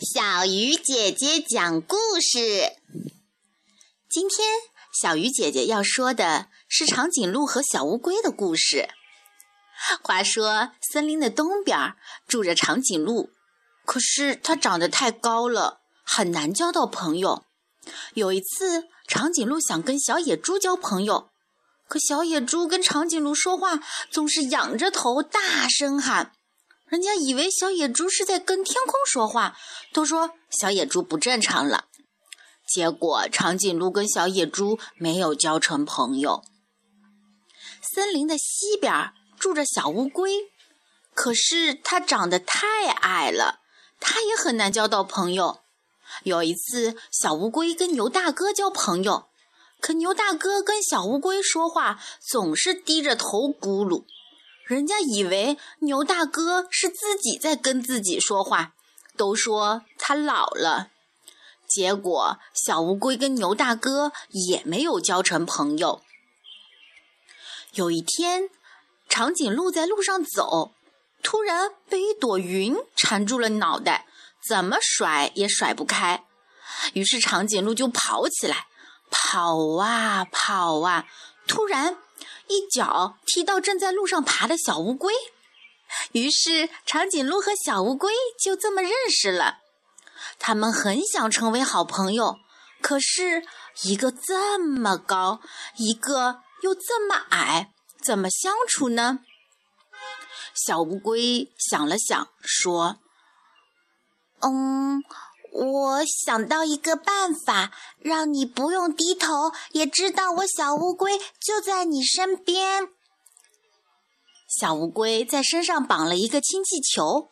小鱼姐姐讲故事。今天，小鱼姐姐要说的是长颈鹿和小乌龟的故事。话说，森林的东边住着长颈鹿，可是它长得太高了，很难交到朋友。有一次，长颈鹿想跟小野猪交朋友，可小野猪跟长颈鹿说话总是仰着头大声喊。人家以为小野猪是在跟天空说话，都说小野猪不正常了。结果长颈鹿跟小野猪没有交成朋友。森林的西边住着小乌龟，可是它长得太矮了，它也很难交到朋友。有一次，小乌龟跟牛大哥交朋友，可牛大哥跟小乌龟说话总是低着头咕噜。人家以为牛大哥是自己在跟自己说话，都说他老了。结果小乌龟跟牛大哥也没有交成朋友。有一天，长颈鹿在路上走，突然被一朵云缠住了脑袋，怎么甩也甩不开。于是长颈鹿就跑起来，跑啊跑啊，突然。一脚踢到正在路上爬的小乌龟，于是长颈鹿和小乌龟就这么认识了。他们很想成为好朋友，可是一个这么高，一个又这么矮，怎么相处呢？小乌龟想了想，说：“嗯。”我想到一个办法，让你不用低头，也知道我小乌龟就在你身边。小乌龟在身上绑了一个氢气球，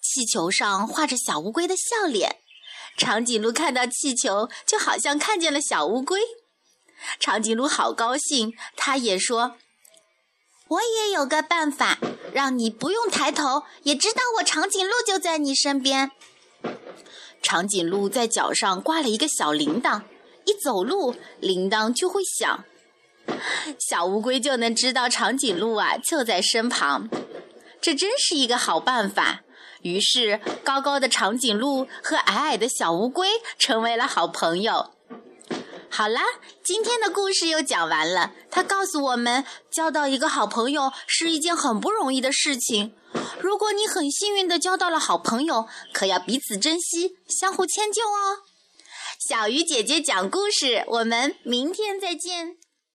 气球上画着小乌龟的笑脸。长颈鹿看到气球，就好像看见了小乌龟。长颈鹿好高兴，他也说：“我也有个办法，让你不用抬头，也知道我长颈鹿就在你身边。”长颈鹿在脚上挂了一个小铃铛，一走路铃铛就会响，小乌龟就能知道长颈鹿啊就在身旁。这真是一个好办法。于是，高高的长颈鹿和矮矮的小乌龟成为了好朋友。好啦，今天的故事又讲完了。它告诉我们，交到一个好朋友是一件很不容易的事情。如果你很幸运的交到了好朋友，可要彼此珍惜，相互迁就哦。小鱼姐姐讲故事，我们明天再见。